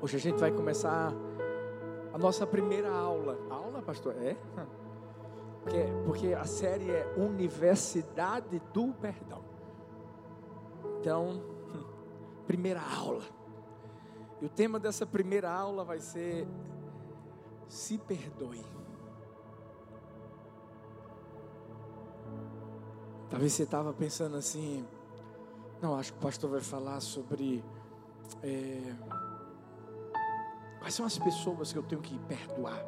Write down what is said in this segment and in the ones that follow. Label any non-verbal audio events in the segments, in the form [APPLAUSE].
Hoje a gente vai começar a nossa primeira aula. Aula, pastor? É? Porque, a série é Universidade do Perdão. Então, [LAUGHS] primeira aula. E o tema dessa primeira aula vai ser Se Perdoe. Talvez você estava pensando assim, não, acho que o pastor vai falar sobre é, quais são as pessoas que eu tenho que perdoar.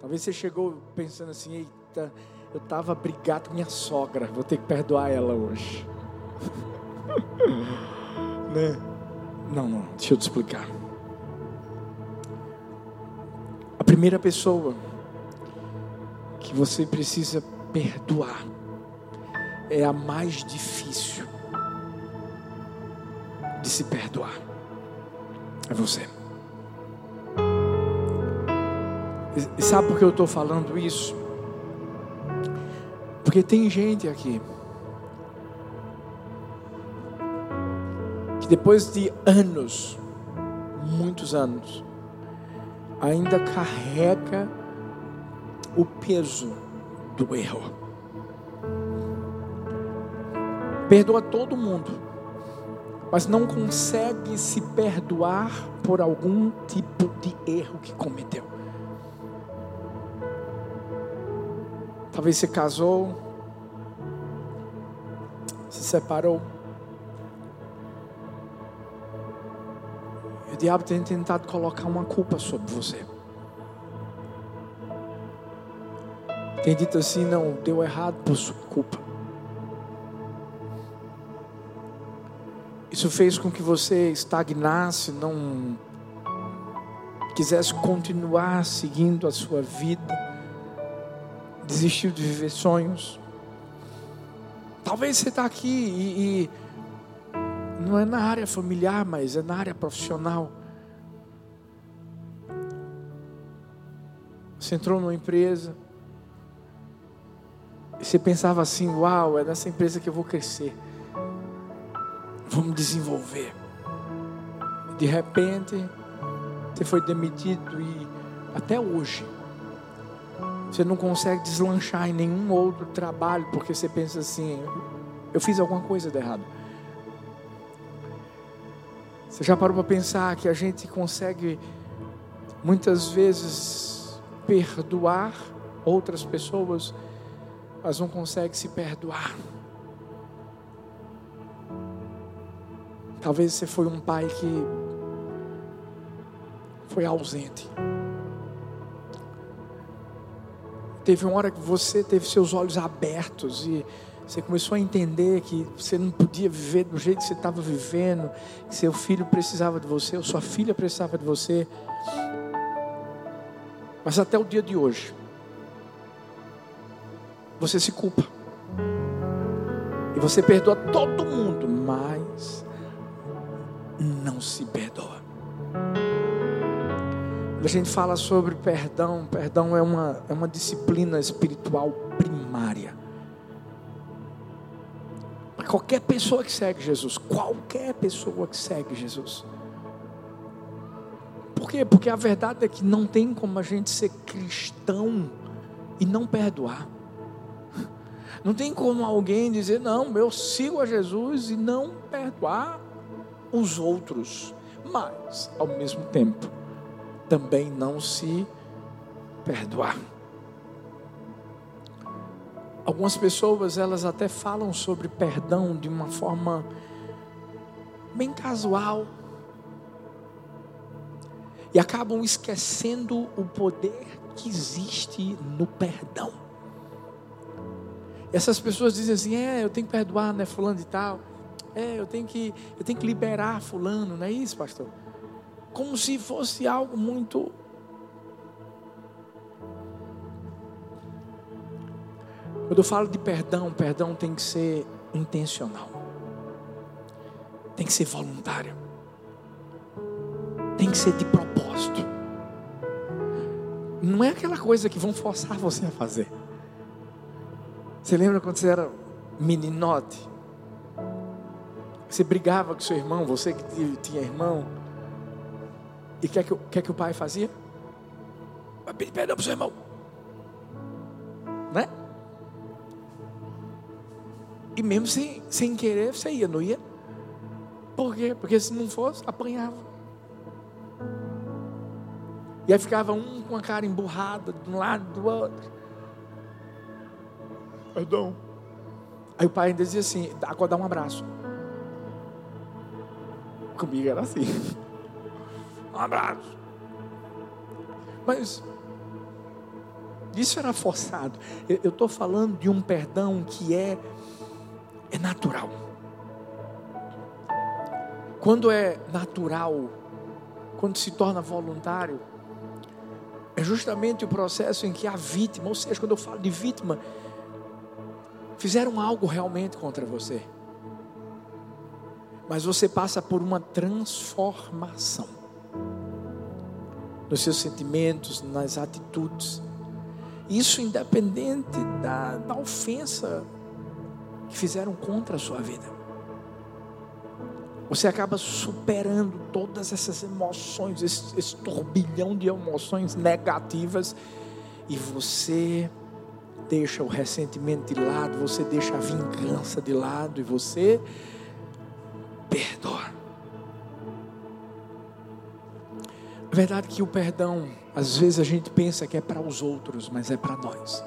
Talvez você chegou pensando assim, eita, eu estava brigado com minha sogra, vou ter que perdoar ela hoje. [LAUGHS] né? Não, não, deixa eu te explicar. A primeira pessoa que você precisa perdoar é a mais difícil de se perdoar. É você. E sabe por que eu estou falando isso? Porque tem gente aqui que depois de anos, muitos anos, ainda carrega o peso do erro. Perdoa todo mundo, mas não consegue se perdoar por algum tipo de erro que cometeu. Talvez você casou, se separou. E o diabo tem tentado colocar uma culpa sobre você. Tem dito assim, não, deu errado por sua culpa. Isso fez com que você estagnasse, não quisesse continuar seguindo a sua vida, desistiu de viver sonhos. Talvez você está aqui e, e não é na área familiar, mas é na área profissional. Você entrou numa empresa e você pensava assim: uau, é nessa empresa que eu vou crescer vamos desenvolver. De repente, você foi demitido e até hoje você não consegue deslanchar em nenhum outro trabalho porque você pensa assim: eu fiz alguma coisa de errado. Você já parou para pensar que a gente consegue muitas vezes perdoar outras pessoas, mas não consegue se perdoar? Talvez você foi um pai que foi ausente. Teve uma hora que você teve seus olhos abertos e você começou a entender que você não podia viver do jeito que você estava vivendo, que seu filho precisava de você, ou sua filha precisava de você. Mas até o dia de hoje, você se culpa. E você perdoa todo mundo, mas não se perdoa. Quando a gente fala sobre perdão, perdão é uma, é uma disciplina espiritual primária. Para qualquer pessoa que segue Jesus, qualquer pessoa que segue Jesus. Por quê? Porque a verdade é que não tem como a gente ser cristão e não perdoar. Não tem como alguém dizer, não, eu sigo a Jesus e não perdoar os outros, mas ao mesmo tempo também não se perdoar. Algumas pessoas elas até falam sobre perdão de uma forma bem casual e acabam esquecendo o poder que existe no perdão. Essas pessoas dizem assim: é, eu tenho que perdoar, né, fulano e tal. É, eu tenho que, eu tenho que liberar fulano, não é isso, pastor? Como se fosse algo muito Quando eu falo de perdão, perdão tem que ser intencional. Tem que ser voluntário. Tem que ser de propósito. Não é aquela coisa que vão forçar você a fazer. Você lembra quando você era meninote? Você brigava com seu irmão, você que tinha irmão, E o que, é que, que, é que o pai fazia? Vai pedir perdão para o seu irmão. Né? E mesmo sem, sem querer, você ia, não ia? Por quê? Porque se não fosse, apanhava. E aí ficava um com a cara emburrada de um lado do outro. Perdão. Aí o pai ainda dizia assim: agora dá um abraço. Comigo era assim. Um abraço. Mas isso era forçado. Eu estou falando de um perdão que é, é natural. Quando é natural, quando se torna voluntário, é justamente o processo em que a vítima, ou seja, quando eu falo de vítima, fizeram algo realmente contra você. Mas você passa por uma transformação nos seus sentimentos, nas atitudes. Isso independente da, da ofensa que fizeram contra a sua vida. Você acaba superando todas essas emoções, esse, esse turbilhão de emoções negativas, e você deixa o ressentimento de lado, você deixa a vingança de lado, e você perdoa. A verdade é que o perdão, às vezes a gente pensa que é para os outros, mas é para nós.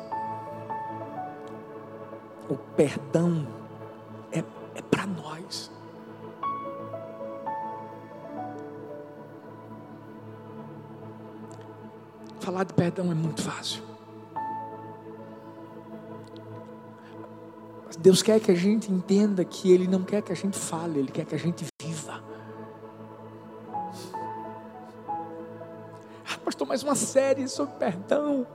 O perdão é, é para nós. Falar de perdão é muito fácil. Deus quer que a gente entenda que Ele não quer que a gente fale, Ele quer que a gente viva. Ah, pastor, mais uma série sobre perdão.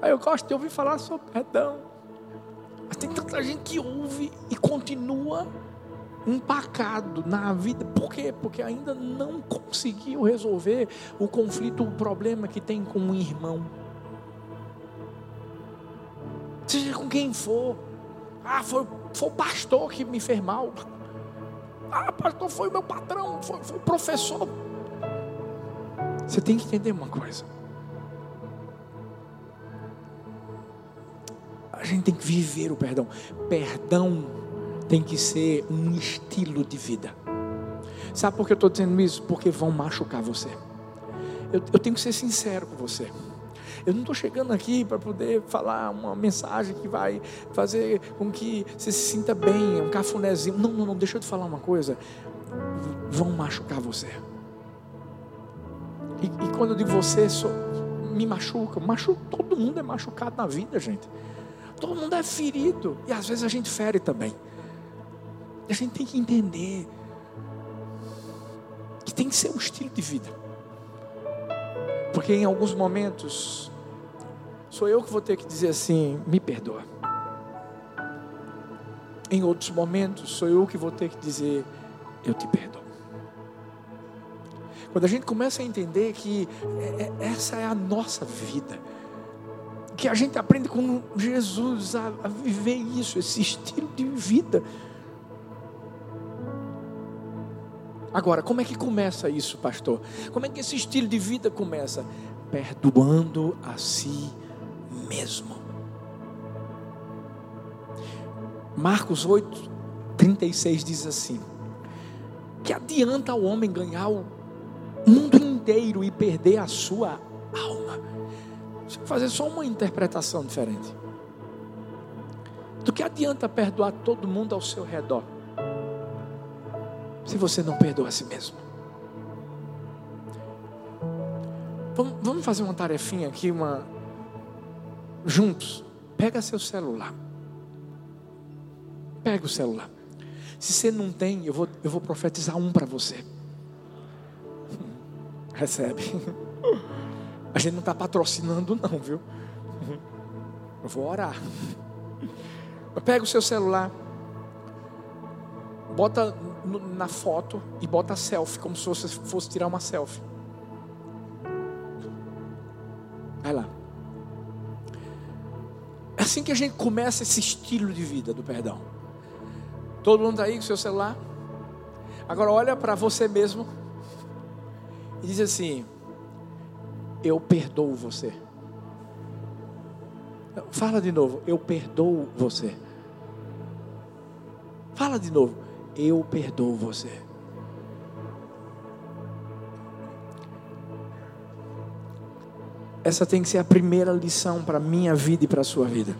Aí eu gosto de ouvir falar sobre perdão. Mas tem tanta gente que ouve e continua empacado na vida. Por quê? Porque ainda não conseguiu resolver o conflito, o problema que tem com um irmão. Seja com quem for. Ah, foi, foi o pastor que me fez mal. Ah, pastor, foi o meu patrão, foi, foi o professor. Você tem que entender uma coisa. A gente tem que viver o perdão. Perdão tem que ser um estilo de vida. Sabe por que eu estou dizendo isso? Porque vão machucar você. Eu, eu tenho que ser sincero com você. Eu não estou chegando aqui para poder falar uma mensagem que vai fazer com que você se sinta bem, um cafunézinho. Não, não, não, deixa eu te falar uma coisa. Vão machucar você. E, e quando eu digo você, me machuca, machuca, todo mundo é machucado na vida, gente. Todo mundo é ferido. E às vezes a gente fere também. A gente tem que entender que tem que ser um estilo de vida. Porque em alguns momentos sou eu que vou ter que dizer assim: me perdoa. Em outros momentos sou eu que vou ter que dizer: eu te perdoo. Quando a gente começa a entender que é, é, essa é a nossa vida, que a gente aprende com Jesus a, viver isso, esse estilo de vida. Agora, como é que começa isso, pastor? Como é que esse estilo de vida começa? Perdoando a si mesmo. Marcos 8, 36 diz assim: Que adianta o homem ganhar o mundo inteiro e perder a sua alma? Deixa eu fazer só uma interpretação diferente. Do que adianta perdoar todo mundo ao seu redor? se você não perdoa a si mesmo. Vamos, vamos fazer uma tarefinha aqui, uma juntos. Pega seu celular. Pega o celular. Se você não tem, eu vou, eu vou profetizar um para você. [LAUGHS] Recebe. A gente não está patrocinando, não, viu? Eu vou orar. [LAUGHS] Pega o seu celular. Bota na foto e bota selfie, como se você fosse tirar uma selfie. Assim que a gente começa esse estilo de vida do perdão. Todo mundo está aí com seu celular? Agora olha para você mesmo e diz assim: Eu perdoo você. Fala de novo, eu perdoo você. Fala de novo, eu perdoo você. Essa tem que ser a primeira lição para a minha vida e para a sua vida.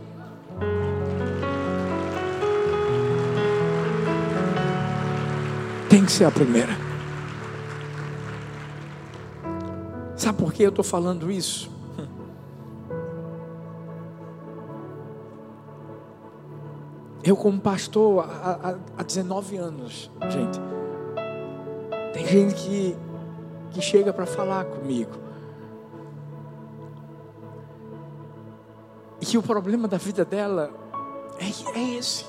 Tem que ser a primeira. Sabe por que eu estou falando isso? [LAUGHS] Eu, como pastor, há, há 19 anos, gente, tem gente que, que chega para falar comigo. Que o problema da vida dela é, é esse: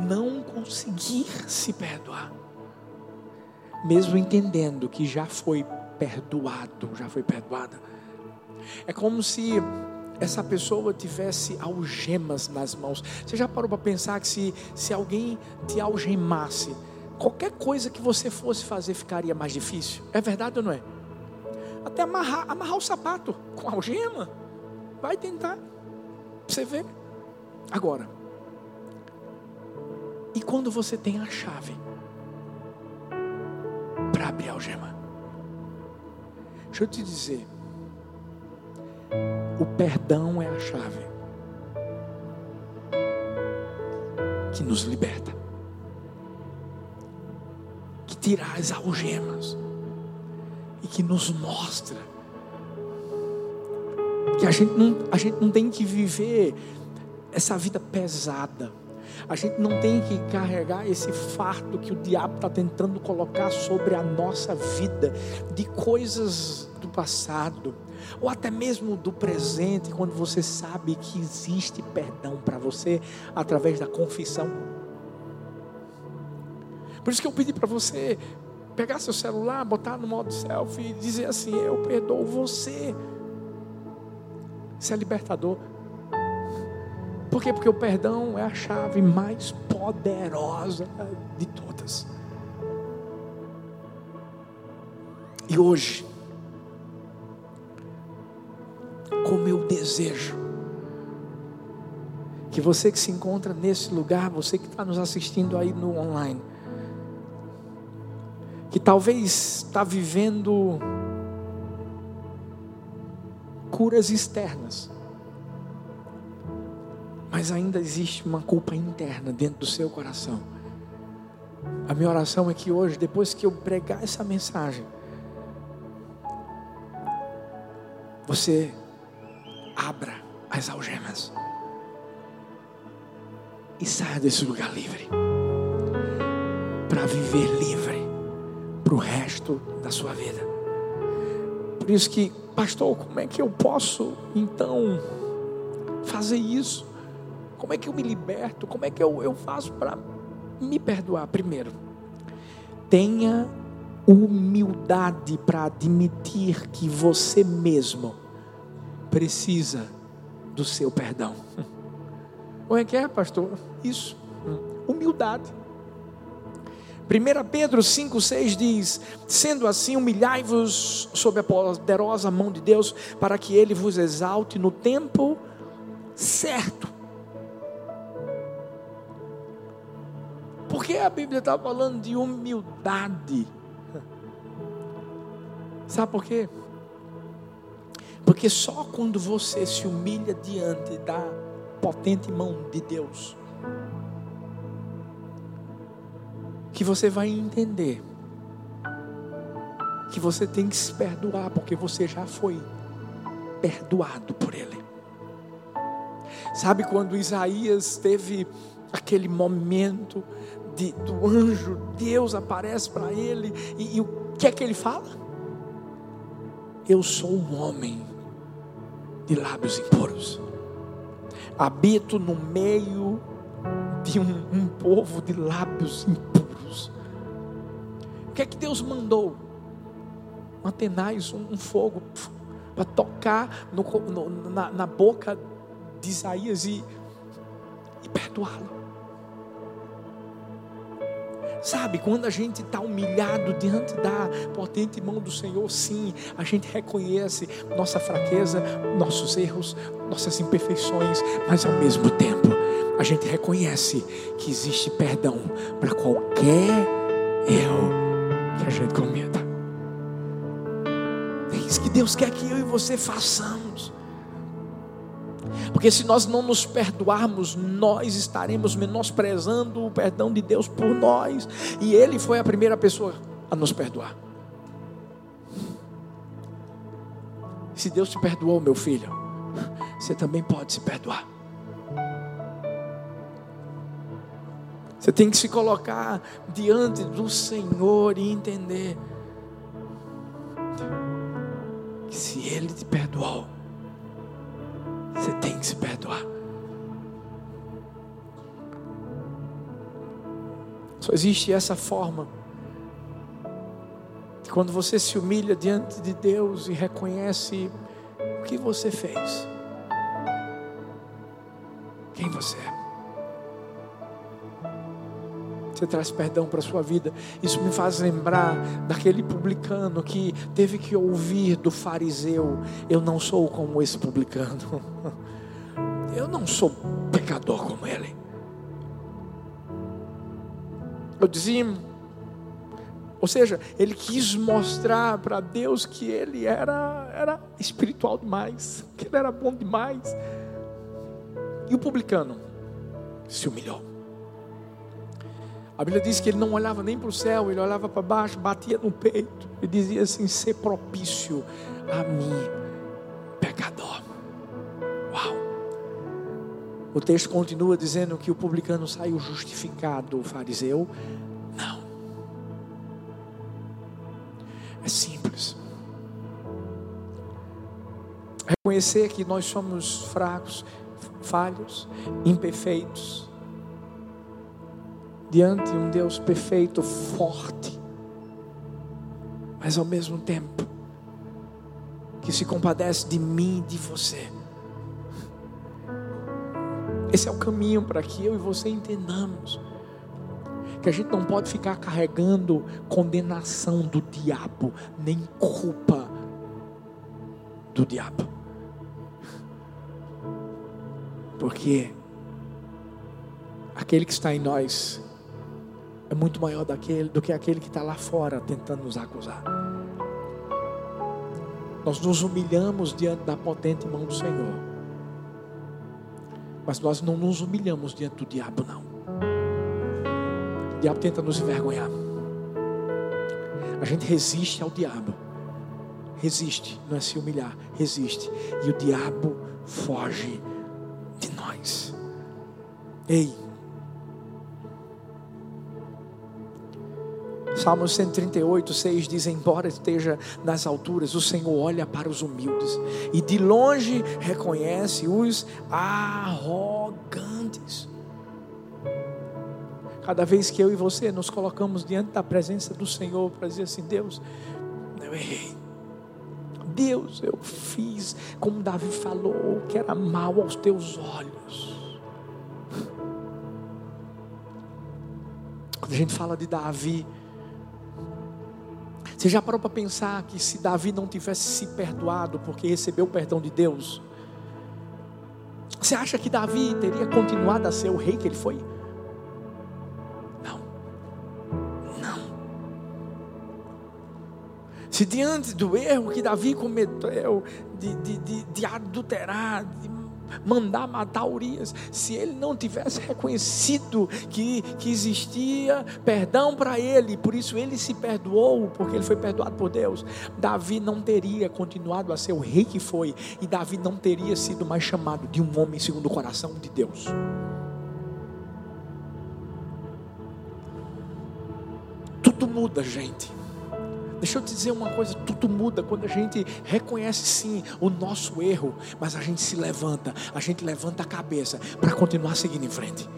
não conseguir se perdoar. Mesmo entendendo que já foi perdoado, já foi perdoada. É como se essa pessoa tivesse algemas nas mãos. Você já parou para pensar que se, se alguém te algemasse, qualquer coisa que você fosse fazer ficaria mais difícil? É verdade ou não é? Até amarrar, amarrar o sapato com algema. Vai tentar. Você vê? Agora. E quando você tem a chave para abrir a algema? Deixa eu te dizer. O perdão é a chave que nos liberta, que tira as algemas e que nos mostra que a gente não, a gente não tem que viver essa vida pesada. A gente não tem que carregar esse fardo que o diabo está tentando colocar sobre a nossa vida de coisas do passado ou até mesmo do presente, quando você sabe que existe perdão para você através da confissão. Por isso que eu pedi para você pegar seu celular, botar no modo selfie e dizer assim: Eu perdoo você. Isso é libertador. Por quê? Porque o perdão é a chave mais poderosa de todas. E hoje, como eu desejo que você que se encontra nesse lugar, você que está nos assistindo aí no online, que talvez está vivendo curas externas, mas ainda existe uma culpa interna dentro do seu coração. A minha oração é que hoje, depois que eu pregar essa mensagem, você abra as algemas e saia desse lugar livre para viver livre para o resto da sua vida. Por isso que, pastor, como é que eu posso então fazer isso? Como é que eu me liberto? Como é que eu, eu faço para me perdoar? Primeiro, tenha humildade para admitir que você mesmo precisa do seu perdão. [LAUGHS] Como é que é, pastor? Isso, humildade. 1 Pedro 5,6 diz: Sendo assim, humilhai-vos sob a poderosa mão de Deus, para que Ele vos exalte no tempo certo. Por que a Bíblia está falando de humildade? Sabe por quê? Porque só quando você se humilha diante da potente mão de Deus, que você vai entender que você tem que se perdoar, porque você já foi perdoado por Ele. Sabe quando Isaías teve aquele momento de, do anjo, Deus aparece para ele, e, e o que é que ele fala? Eu sou um homem de lábios impuros. Habito no meio de um, um povo de lábios impuros. O que é que Deus mandou? Atenais, um, um fogo para tocar no, no, na, na, boca de Isaías e, e perdoá-lo. Sabe, quando a gente está humilhado diante da potente mão do Senhor, sim, a gente reconhece nossa fraqueza, nossos erros, nossas imperfeições, mas ao mesmo tempo a gente reconhece que existe perdão para qualquer erro que a gente cometa. É isso que Deus quer que eu e você façamos. Porque se nós não nos perdoarmos, nós estaremos menosprezando o perdão de Deus por nós. E Ele foi a primeira pessoa a nos perdoar. Se Deus te perdoou, meu filho, você também pode se perdoar. Você tem que se colocar diante do Senhor e entender que se Ele te perdoou, você tem que se perdoar. Só existe essa forma. Quando você se humilha diante de Deus e reconhece o que você fez, quem você é. Traz perdão para a sua vida. Isso me faz lembrar daquele publicano que teve que ouvir do fariseu: Eu não sou como esse publicano. [LAUGHS] Eu não sou pecador como ele. Eu dizia, ou seja, ele quis mostrar para Deus que ele era, era espiritual demais, que ele era bom demais. E o publicano se humilhou. A Bíblia diz que ele não olhava nem para o céu, ele olhava para baixo, batia no peito e dizia assim: ser propício a mim, pecador. Uau! O texto continua dizendo que o publicano saiu justificado, o fariseu, não. É simples. Reconhecer que nós somos fracos, falhos, imperfeitos diante de um Deus perfeito, forte, mas ao mesmo tempo que se compadece de mim e de você. Esse é o caminho para que eu e você entendamos que a gente não pode ficar carregando condenação do diabo, nem culpa do diabo. Porque aquele que está em nós é muito maior daquele, do que aquele que está lá fora tentando nos acusar. Nós nos humilhamos diante da potente mão do Senhor. Mas nós não nos humilhamos diante do diabo, não. O diabo tenta nos envergonhar. A gente resiste ao diabo. Resiste, não é se humilhar, resiste. E o diabo foge de nós. Ei, Salmo 138, 6 diz: Embora esteja nas alturas, o Senhor olha para os humildes e de longe reconhece os arrogantes. Cada vez que eu e você nos colocamos diante da presença do Senhor para dizer assim: Deus, eu errei. Deus, eu fiz como Davi falou, que era mal aos teus olhos. Quando a gente fala de Davi, você já parou para pensar que se Davi não tivesse se perdoado porque recebeu o perdão de Deus, você acha que Davi teria continuado a ser o rei que ele foi? Não. Não. Se diante do erro que Davi cometeu de, de, de, de adulterar, de mandar matar Urias, se ele não tivesse reconhecido que, que existia perdão para ele, por isso ele se perdoou, porque ele foi perdoado por Deus, Davi não teria continuado a ser o rei que foi, e Davi não teria sido mais chamado de um homem segundo o coração de Deus. Tudo muda, gente. Deixa eu te dizer uma coisa: tudo muda quando a gente reconhece sim o nosso erro, mas a gente se levanta, a gente levanta a cabeça para continuar seguindo em frente.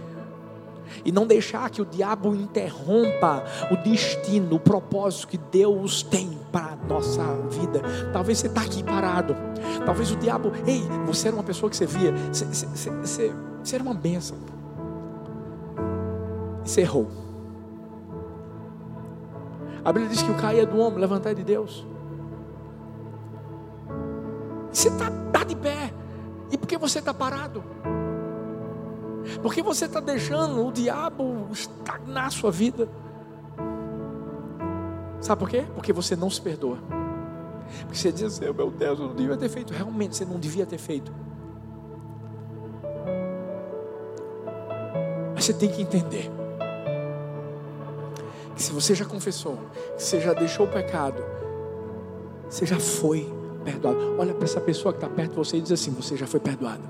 E não deixar que o diabo interrompa o destino, o propósito que Deus tem para a nossa vida. Talvez você está aqui parado. Talvez o diabo, ei, você era uma pessoa que você via, você, você, você, você era uma bênção. Você errou. A Bíblia diz que o cair é do homem, levantar é de Deus. Você está tá de pé. E por que você está parado? Porque você está deixando o diabo estagnar a sua vida. Sabe por quê? Porque você não se perdoa. Porque você diz assim, meu Deus, eu não devia ter feito. Realmente você não devia ter feito. Mas você tem que entender que se você já confessou, que você já deixou o pecado, você já foi perdoado. Olha para essa pessoa que está perto de você e diz assim: Você já foi perdoado.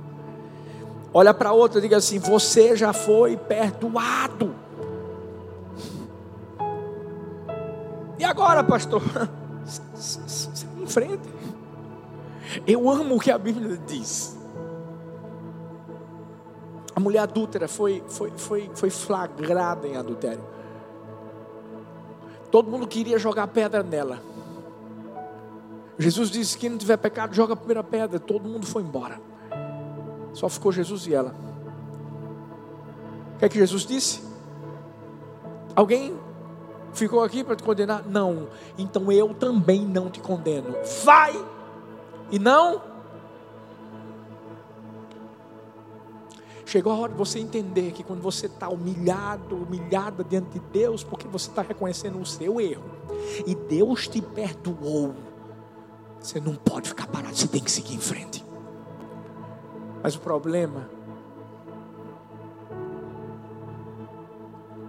Olha para outra e diga assim: Você já foi perdoado. E agora, pastor? [LAUGHS] Você enfrenta. Eu amo o que a Bíblia diz. A mulher adúltera foi, foi, foi, foi flagrada em adultério. Todo mundo queria jogar pedra nela. Jesus disse: Quem não tiver pecado, joga a primeira pedra. Todo mundo foi embora. Só ficou Jesus e ela. O que é que Jesus disse? Alguém ficou aqui para te condenar? Não. Então eu também não te condeno. Vai e não Chegou a hora de você entender que quando você está humilhado, humilhada diante de Deus, porque você está reconhecendo o seu erro, e Deus te perdoou, você não pode ficar parado, você tem que seguir em frente. Mas o problema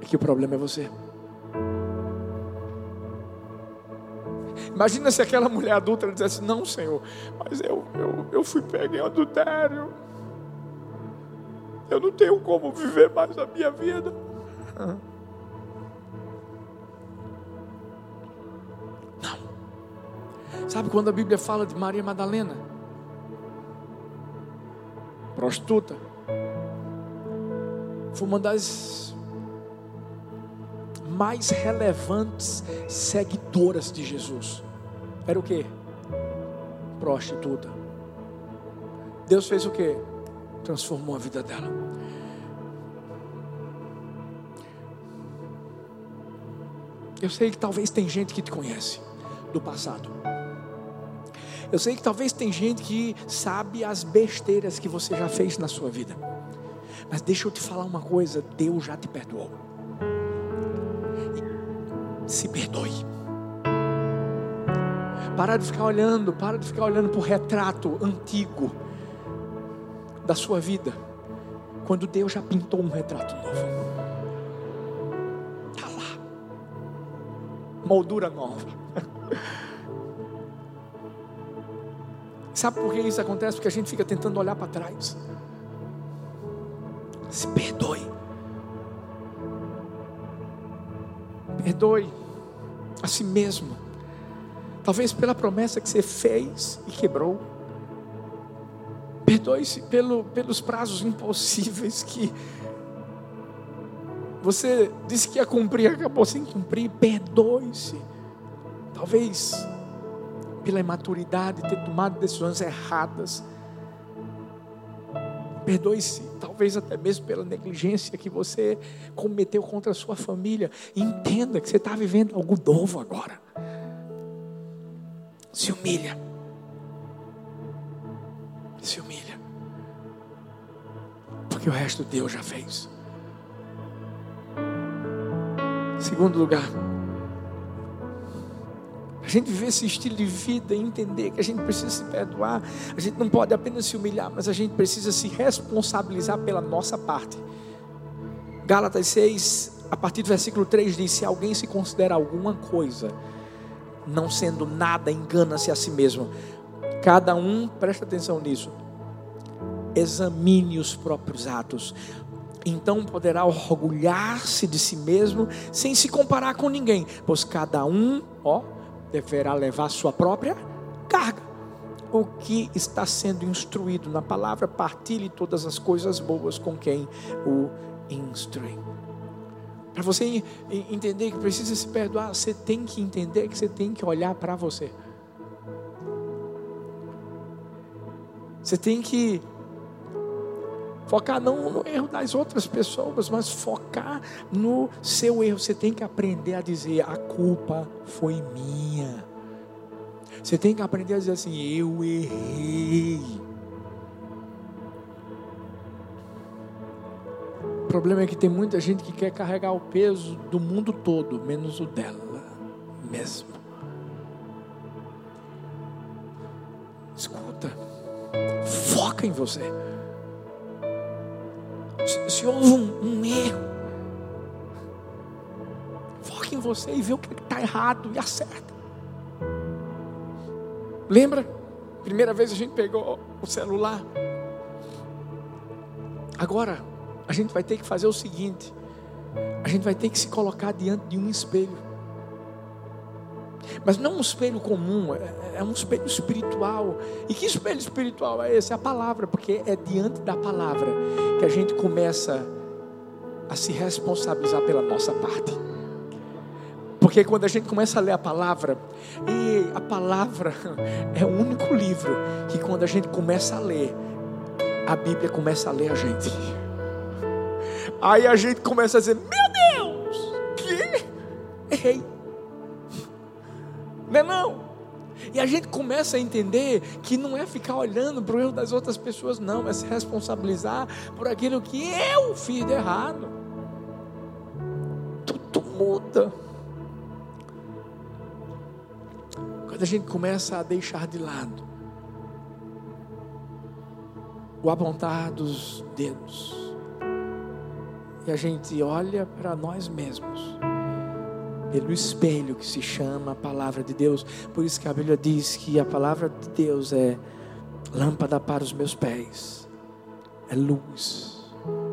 é que o problema é você. Imagina se aquela mulher adulta dissesse: Não, Senhor, mas eu, eu, eu fui pego em adultério. Eu não tenho como viver mais a minha vida. Não. Sabe quando a Bíblia fala de Maria Madalena? Prostituta. Foi uma das mais relevantes seguidoras de Jesus. Era o que? Prostituta. Deus fez o que? Transformou a vida dela. Eu sei que talvez tem gente que te conhece do passado. Eu sei que talvez tem gente que sabe as besteiras que você já fez na sua vida. Mas deixa eu te falar uma coisa, Deus já te perdoou. Se perdoe. Para de ficar olhando, para de ficar olhando para o retrato antigo da sua vida, quando Deus já pintou um retrato novo. Está lá, moldura nova. [LAUGHS] Sabe por que isso acontece? Porque a gente fica tentando olhar para trás. Se perdoe. Perdoe a si mesmo. Talvez pela promessa que você fez e quebrou. Perdoe-se pelo, pelos prazos impossíveis que você disse que ia cumprir, acabou sem cumprir. Perdoe-se. Talvez pela imaturidade, ter tomado decisões erradas. Perdoe-se, talvez até mesmo pela negligência que você cometeu contra a sua família. Entenda que você está vivendo algo novo agora. Se humilha Porque o resto Deus já fez. Segundo lugar, a gente viver esse estilo de vida e entender que a gente precisa se perdoar, a gente não pode apenas se humilhar, mas a gente precisa se responsabilizar pela nossa parte. Gálatas 6, a partir do versículo 3 diz: Se alguém se considera alguma coisa, não sendo nada, engana-se a si mesmo. Cada um, presta atenção nisso, examine os próprios atos. Então poderá orgulhar-se de si mesmo sem se comparar com ninguém, pois cada um, ó, deverá levar sua própria carga. O que está sendo instruído na palavra, partilhe todas as coisas boas com quem o instrui. Para você entender que precisa se perdoar, você tem que entender que você tem que olhar para você. Você tem que Focar não no erro das outras pessoas, mas focar no seu erro. Você tem que aprender a dizer: a culpa foi minha. Você tem que aprender a dizer assim: eu errei. O problema é que tem muita gente que quer carregar o peso do mundo todo, menos o dela mesmo. Escuta, foca em você se, houve um, um, erro, foque em você e vê o que está errado e acerta. Lembra? Primeira vez a gente pegou o celular. Agora, a gente vai ter que fazer o seguinte: a gente vai ter que se colocar diante de um espelho. Mas não um espelho comum, é, é um espelho espiritual. E que espelho espiritual é esse? É a palavra, porque é diante da palavra que a gente começa a se responsabilizar pela nossa parte. Porque quando a gente começa a ler a palavra, e a palavra [LAUGHS] é o único livro que quando a gente começa a ler, a Bíblia começa a ler a gente. Aí a gente começa a dizer: Meu Deus, que errei. Não é não. E a gente começa a entender que não é ficar olhando para o erro das outras pessoas, não, é se responsabilizar por aquilo que eu fiz de errado. Tudo muda. Quando a gente começa a deixar de lado o apontar dos dedos, e a gente olha para nós mesmos pelo espelho que se chama a palavra de Deus. Por isso que a Bíblia diz que a palavra de Deus é lâmpada para os meus pés, é luz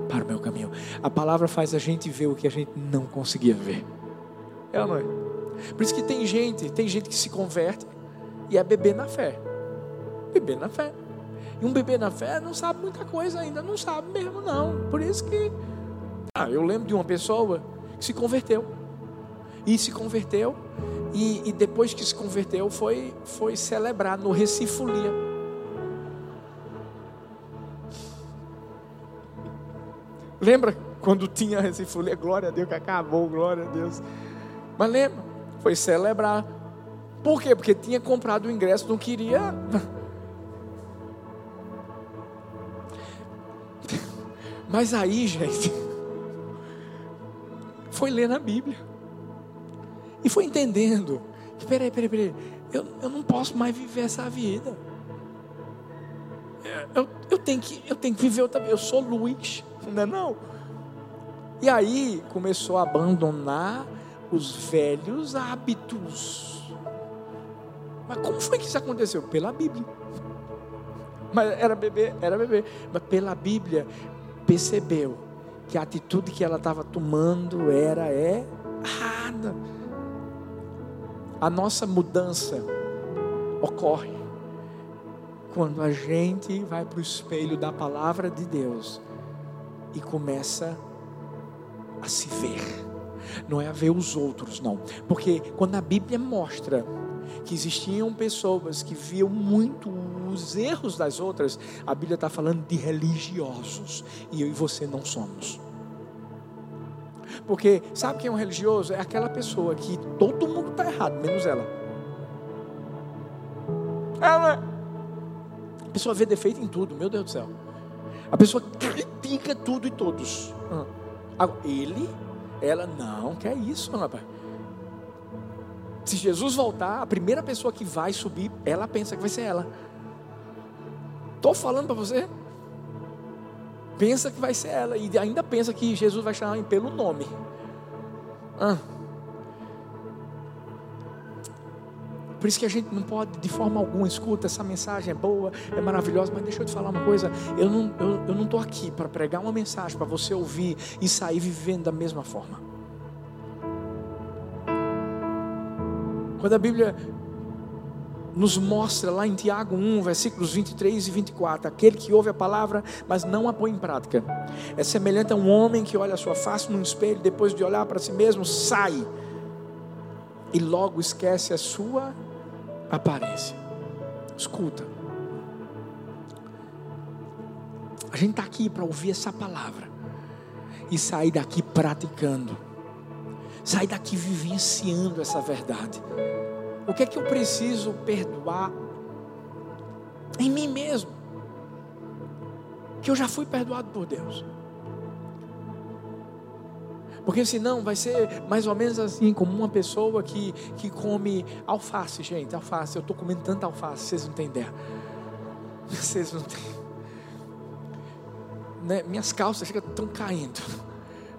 para o meu caminho. A palavra faz a gente ver o que a gente não conseguia ver. É ou não é? Por isso que tem gente, tem gente que se converte e é bebê na fé. Bebê na fé. E um bebê na fé não sabe muita coisa ainda, não sabe mesmo não. Por isso que ah, eu lembro de uma pessoa que se converteu e se converteu. E, e depois que se converteu, foi, foi celebrar no Recifolia. Lembra quando tinha Recifolia? Glória a Deus que acabou, glória a Deus. Mas lembra? Foi celebrar. Por quê? Porque tinha comprado o ingresso, não queria. [LAUGHS] Mas aí, gente, [LAUGHS] foi ler na Bíblia. E foi entendendo peraí, peraí, peraí, eu, eu não posso mais viver essa vida. Eu, eu, tenho, que, eu tenho que viver outra. Eu sou luz, não é não? E aí começou a abandonar os velhos hábitos. Mas como foi que isso aconteceu? Pela Bíblia. Mas era bebê, era bebê. Mas pela Bíblia percebeu que a atitude que ela estava tomando era errada. A nossa mudança ocorre quando a gente vai para o espelho da palavra de Deus e começa a se ver. Não é a ver os outros, não. Porque quando a Bíblia mostra que existiam pessoas que viam muito os erros das outras, a Bíblia está falando de religiosos. E eu e você não somos. Porque sabe quem é um religioso? É aquela pessoa que todo mundo está errado, menos ela. Ela. A pessoa vê defeito em tudo, meu Deus do céu. A pessoa critica tudo e todos. Ele, ela, não, que é isso, rapaz. Se Jesus voltar, a primeira pessoa que vai subir, ela pensa que vai ser ela. Estou falando para você pensa que vai ser ela e ainda pensa que Jesus vai chamar pelo nome. Ah. Por isso que a gente não pode, de forma alguma, escuta, essa mensagem é boa, é maravilhosa, mas deixa eu te falar uma coisa: eu não estou eu, não aqui para pregar uma mensagem para você ouvir e sair vivendo da mesma forma. Quando a Bíblia nos mostra lá em Tiago 1, versículos 23 e 24: aquele que ouve a palavra, mas não a põe em prática, é semelhante a um homem que olha a sua face num espelho, depois de olhar para si mesmo, sai e logo esquece a sua aparência. Escuta, a gente está aqui para ouvir essa palavra e sair daqui praticando, sair daqui vivenciando essa verdade. O que é que eu preciso perdoar em mim mesmo? Que eu já fui perdoado por Deus. Porque senão vai ser mais ou menos assim, como uma pessoa que, que come alface, gente. Alface, eu estou comendo tanta alface, vocês não têm ideia. [LAUGHS] Vocês não têm. Né? Minhas calças estão caindo.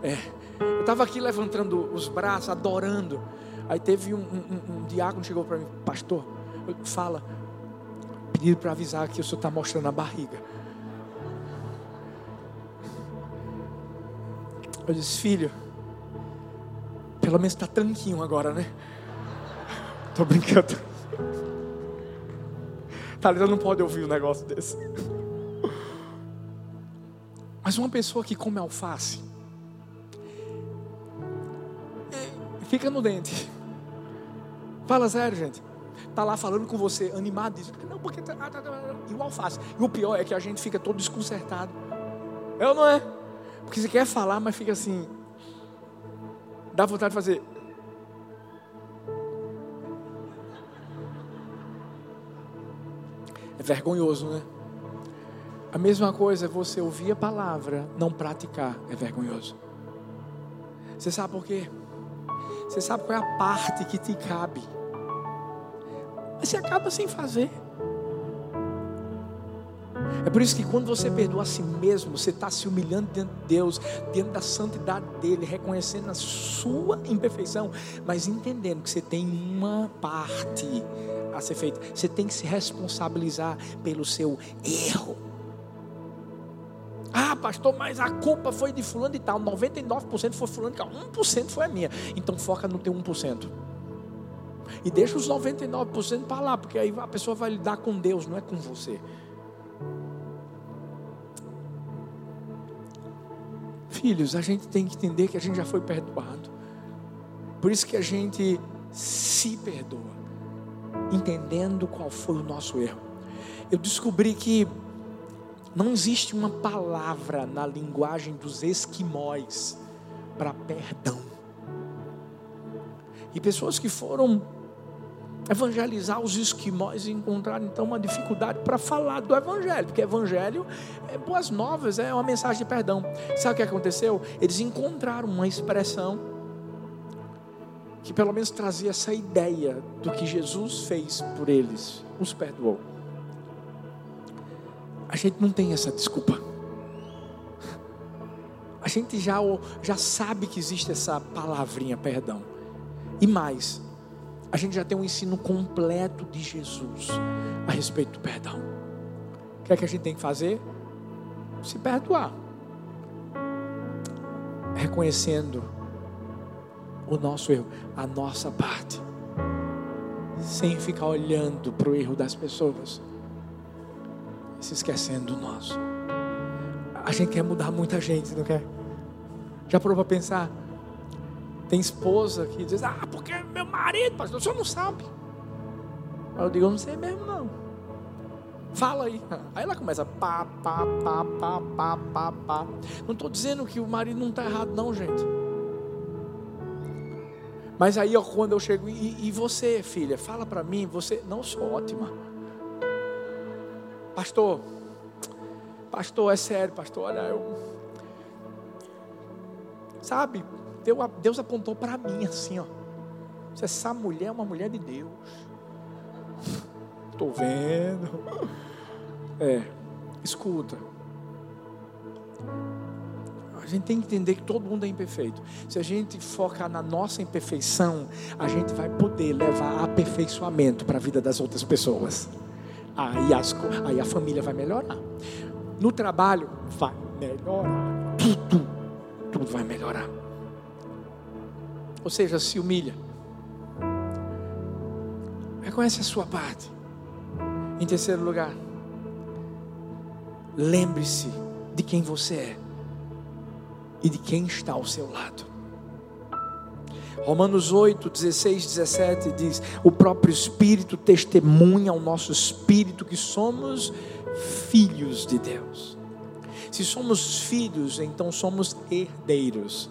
É. Eu estava aqui levantando os braços, adorando. Aí teve um, um, um diácono chegou para mim, pastor, fala, pedido para avisar que o senhor está mostrando a barriga. Eu disse, filho, pelo menos está tranquinho agora, né? [LAUGHS] Tô brincando. [LAUGHS] Thalita não pode ouvir um negócio desse. [LAUGHS] Mas uma pessoa que come alface é, fica no dente. Fala sério, gente. Tá lá falando com você, animado, diz, não, porque e o alface. E o pior é que a gente fica todo desconcertado. É ou não é? Porque você quer falar, mas fica assim, dá vontade de fazer. É vergonhoso, né? A mesma coisa é você ouvir a palavra, não praticar, é vergonhoso. Você sabe por quê? Você sabe qual é a parte que te cabe. Mas você acaba sem fazer. É por isso que quando você perdoa a si mesmo, você está se humilhando diante de Deus, diante da santidade dele, reconhecendo a sua imperfeição, mas entendendo que você tem uma parte a ser feita. Você tem que se responsabilizar pelo seu erro. Pastor, mas a culpa foi de fulano e tal. 99% foi fulano e tal. 1% foi a minha. Então foca no teu 1%. E deixa os 99% para lá, porque aí a pessoa vai lidar com Deus, não é com você. Filhos, a gente tem que entender que a gente já foi perdoado. Por isso que a gente se perdoa, entendendo qual foi o nosso erro. Eu descobri que não existe uma palavra na linguagem dos esquimóis para perdão. E pessoas que foram evangelizar os esquimós encontraram então uma dificuldade para falar do evangelho, porque evangelho é boas novas, é uma mensagem de perdão. Sabe o que aconteceu? Eles encontraram uma expressão que pelo menos trazia essa ideia do que Jesus fez por eles, os perdoou. A gente não tem essa desculpa. A gente já, já sabe que existe essa palavrinha perdão. E mais, a gente já tem um ensino completo de Jesus a respeito do perdão. O que é que a gente tem que fazer? Se perdoar. Reconhecendo o nosso erro, a nossa parte. Sem ficar olhando para o erro das pessoas. Se esquecendo do nosso. A gente quer mudar muita gente, não quer? Já parou para pensar? Tem esposa que diz, ah, porque meu marido, pastor, o senhor não sabe. Aí eu digo, eu não sei mesmo não. Fala aí. Aí ela começa, pá, pá, pá, pá, pá, pá, pá. Não estou dizendo que o marido não está errado, não, gente. Mas aí, ó, quando eu chego, e, e você, filha, fala para mim, você, não sou ótima. Pastor, pastor, é sério, pastor, olha, eu. Sabe, Deus apontou para mim assim, ó. Essa mulher é uma mulher de Deus. Estou vendo. É, escuta. A gente tem que entender que todo mundo é imperfeito. Se a gente focar na nossa imperfeição, a gente vai poder levar aperfeiçoamento para a vida das outras pessoas. Aí, as, aí a família vai melhorar. No trabalho, vai melhorar. Tudo, tudo vai melhorar. Ou seja, se humilha. Reconhece a sua parte. Em terceiro lugar, lembre-se de quem você é e de quem está ao seu lado. Romanos 8, 16, 17 diz: O próprio Espírito testemunha ao nosso espírito que somos filhos de Deus. Se somos filhos, então somos herdeiros.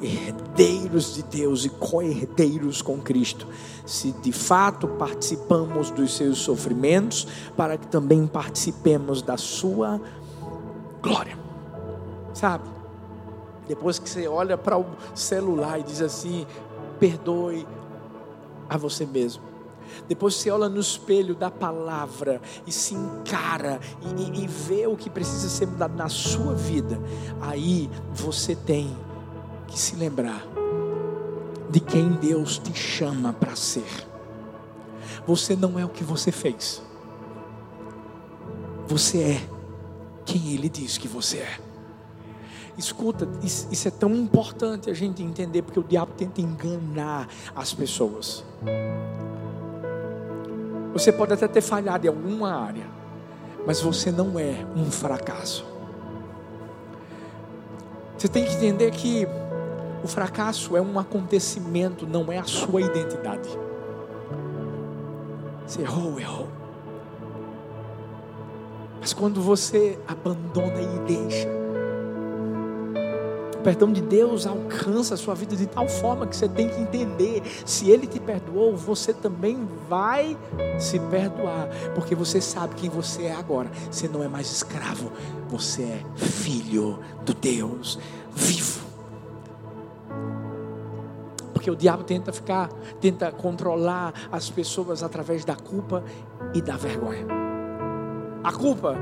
Herdeiros de Deus e co-herdeiros com Cristo. Se de fato participamos dos seus sofrimentos, para que também participemos da sua glória. Sabe? Depois que você olha para o celular e diz assim: perdoe a você mesmo. Depois você olha no espelho da palavra e se encara e, e, e vê o que precisa ser mudado na sua vida. Aí você tem que se lembrar de quem Deus te chama para ser. Você não é o que você fez. Você é quem Ele diz que você é. Escuta, isso é tão importante a gente entender, porque o diabo tenta enganar as pessoas. Você pode até ter falhado em alguma área, mas você não é um fracasso. Você tem que entender que o fracasso é um acontecimento, não é a sua identidade. Você errou, errou. Mas quando você abandona e deixa, perdão de Deus alcança a sua vida de tal forma que você tem que entender: se Ele te perdoou, você também vai se perdoar, porque você sabe quem você é agora. Você não é mais escravo, você é filho do Deus vivo. Porque o diabo tenta ficar, tenta controlar as pessoas através da culpa e da vergonha. A culpa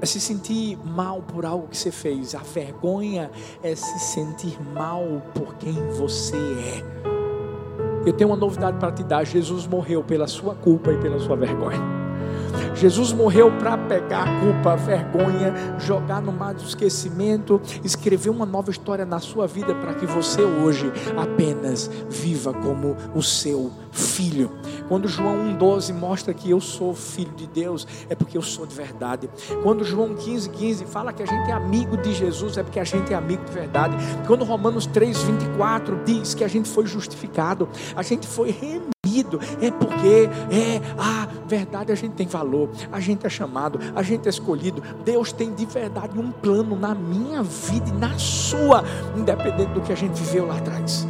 é se sentir mal por algo que você fez. A vergonha é se sentir mal por quem você é. Eu tenho uma novidade para te dar: Jesus morreu pela sua culpa e pela sua vergonha. Jesus morreu para pegar a culpa, a vergonha, jogar no mar do esquecimento, escrever uma nova história na sua vida para que você hoje apenas viva como o seu filho. Quando João 1,12 mostra que eu sou filho de Deus, é porque eu sou de verdade. Quando João 15,15 15 fala que a gente é amigo de Jesus, é porque a gente é amigo de verdade. Quando Romanos 3,24 diz que a gente foi justificado, a gente foi remido é porque é a verdade, a gente tem valor, a gente é chamado, a gente é escolhido. Deus tem de verdade um plano na minha vida e na sua, independente do que a gente viveu lá atrás.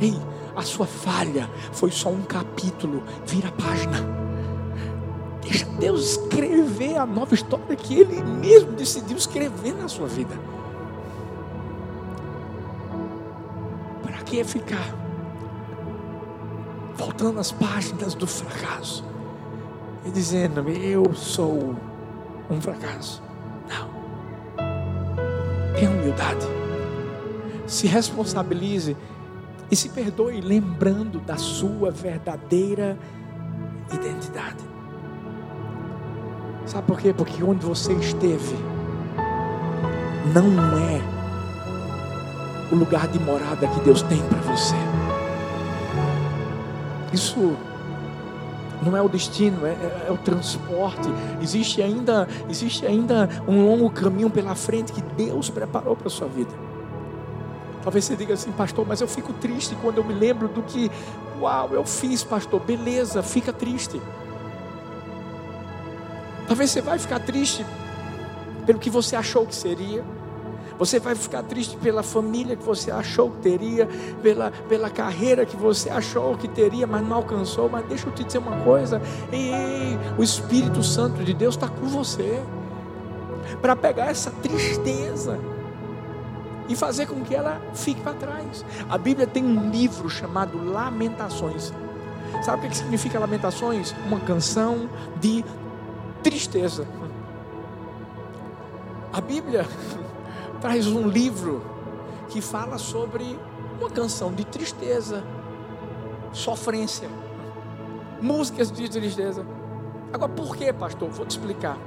Ei, a sua falha foi só um capítulo, vira a página. Deixa Deus escrever a nova história que Ele mesmo decidiu escrever na sua vida. Para que ficar? Voltando às páginas do fracasso e dizendo: Eu sou um fracasso. Não. Tenha humildade. Se responsabilize e se perdoe, lembrando da sua verdadeira identidade. Sabe por quê? Porque onde você esteve não é o lugar de morada que Deus tem para você. Isso não é o destino, é, é, é, o transporte. Existe ainda, existe ainda um longo caminho pela frente que Deus preparou para a sua vida. Talvez você diga assim, pastor, mas eu fico triste quando eu me lembro do que, uau, eu fiz, pastor. Beleza, fica triste. Talvez você vai ficar triste pelo que você achou que seria. Você vai ficar triste pela família que você achou que teria, pela, pela carreira que você achou que teria, mas não alcançou. Mas deixa eu te dizer uma coisa: ei, o Espírito Santo de Deus está com você para pegar essa tristeza e fazer com que ela fique para trás. A Bíblia tem um livro chamado Lamentações. Sabe o que significa Lamentações? Uma canção de tristeza. A Bíblia traz um livro que fala sobre uma canção de tristeza, sofrência, músicas de tristeza. Agora, por que, pastor? Vou te explicar.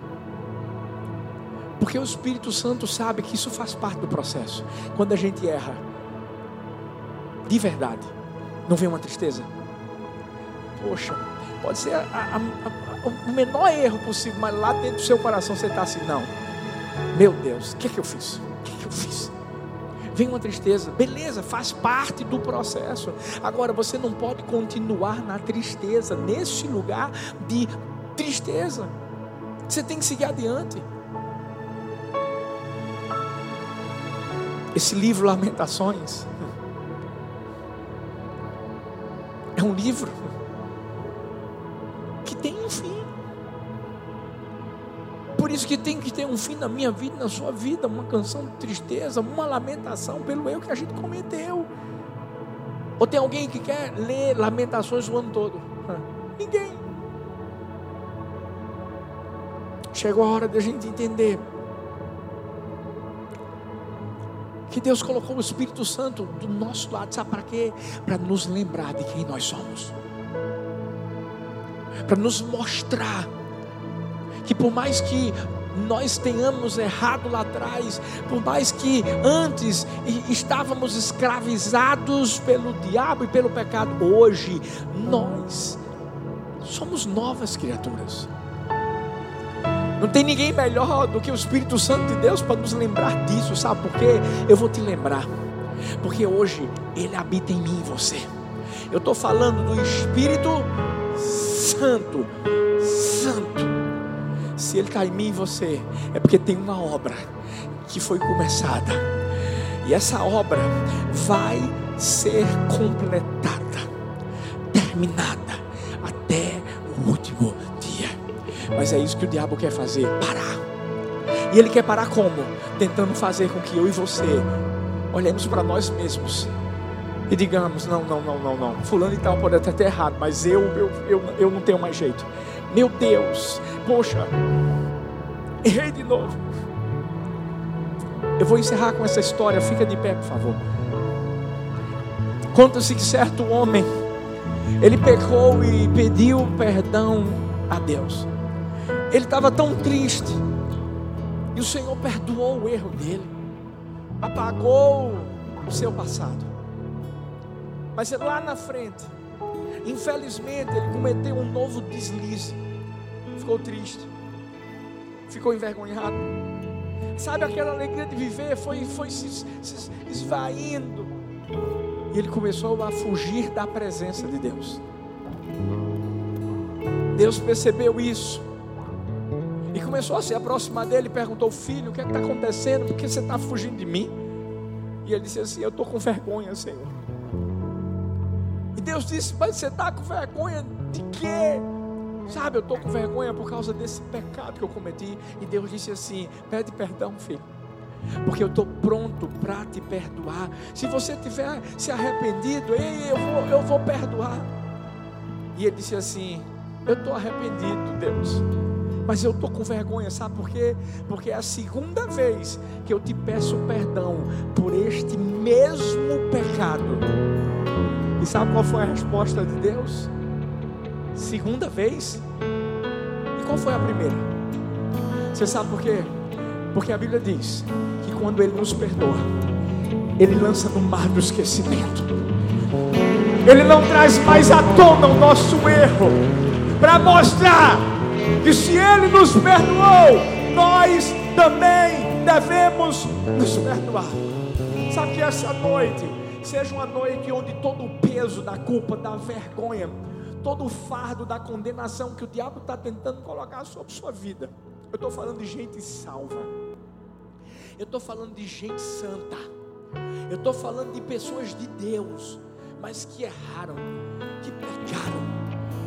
Porque o Espírito Santo sabe que isso faz parte do processo. Quando a gente erra, de verdade, não vem uma tristeza. Poxa, pode ser a, a, a, o menor erro possível, mas lá dentro do seu coração você está assim: não, meu Deus, o que, é que eu fiz? o que, que eu fiz? Vem uma tristeza, beleza, faz parte do processo. Agora você não pode continuar na tristeza, nesse lugar de tristeza. Você tem que seguir adiante. Esse livro Lamentações [LAUGHS] é um livro que tem que ter um fim na minha vida, na sua vida, uma canção de tristeza, uma lamentação pelo erro que a gente cometeu. Ou tem alguém que quer ler lamentações o ano todo? Ninguém. Chegou a hora da gente entender que Deus colocou o Espírito Santo do nosso lado, sabe para quê? Para nos lembrar de quem nós somos, para nos mostrar que por mais que nós tenhamos errado lá atrás, por mais que antes estávamos escravizados pelo diabo e pelo pecado, hoje nós somos novas criaturas. Não tem ninguém melhor do que o Espírito Santo de Deus para nos lembrar disso, sabe por quê? Eu vou te lembrar, porque hoje Ele habita em mim e você. Eu estou falando do Espírito Santo. Se Ele está em mim e você, é porque tem uma obra que foi começada, e essa obra vai ser completada, terminada até o último mas é isso que o diabo quer fazer: parar. E ele quer parar como? Tentando fazer com que eu e você olhemos para nós mesmos e digamos: não, não, não, não, não. Fulano e tal pode até ter errado, mas eu, eu, eu, eu não tenho mais jeito. Meu Deus, poxa, errei de novo. Eu vou encerrar com essa história, fica de pé, por favor. Conta-se que certo homem, ele pecou e pediu perdão a Deus. Ele estava tão triste. E o Senhor perdoou o erro dele. Apagou o seu passado. Mas lá na frente, infelizmente, ele cometeu um novo deslize. Ficou triste. Ficou envergonhado. Sabe aquela alegria de viver foi, foi se, se esvaindo. E ele começou a fugir da presença de Deus. Deus percebeu isso e começou a se aproximar dele e perguntou: Filho, o que é está acontecendo? Por que você está fugindo de mim? E ele disse assim: Eu estou com vergonha, Senhor. Deus disse: Mas você está com vergonha de quê? Sabe, eu estou com vergonha por causa desse pecado que eu cometi. E Deus disse assim: Pede perdão, filho. Porque eu estou pronto para te perdoar. Se você tiver se arrependido, ei, eu vou, eu vou perdoar. E ele disse assim: Eu estou arrependido, Deus mas eu estou com vergonha, sabe por quê? Porque é a segunda vez que eu te peço perdão por este mesmo pecado. E sabe qual foi a resposta de Deus? Segunda vez? E qual foi a primeira? Você sabe por quê? Porque a Bíblia diz que quando Ele nos perdoa, Ele lança no mar do esquecimento. Ele não traz mais à tona o nosso erro para mostrar que se Ele nos perdoou, nós também devemos nos perdoar. Sabe que essa noite seja uma noite onde todo o peso da culpa, da vergonha, todo o fardo da condenação que o diabo está tentando colocar sobre sua vida. Eu estou falando de gente salva. Eu estou falando de gente santa. Eu estou falando de pessoas de Deus, mas que erraram, que pecaram,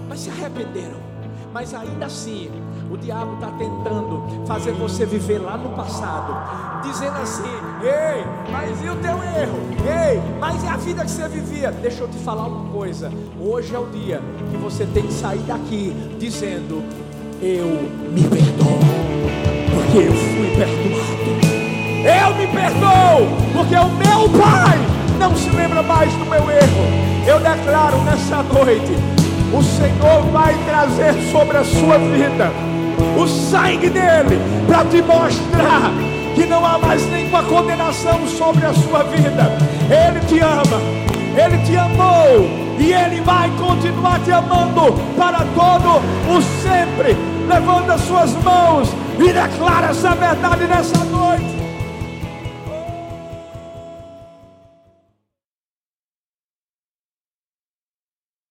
mas se arrependeram mas ainda assim, o diabo está tentando fazer você viver lá no passado, dizendo assim: ei, mas e o teu erro? Ei, mas e a vida que você vivia? Deixa eu te falar uma coisa: hoje é o dia que você tem que sair daqui dizendo: eu me perdoo, porque eu fui perdoado. Eu me perdoo, porque o meu Pai não se lembra mais do meu erro. Eu declaro nessa noite o Senhor vai trazer sobre a sua vida o sangue dele para te mostrar que não há mais nenhuma condenação sobre a sua vida. Ele te ama, ele te amou e ele vai continuar te amando para todo o sempre. Levanta as suas mãos e declara essa verdade nessa noite.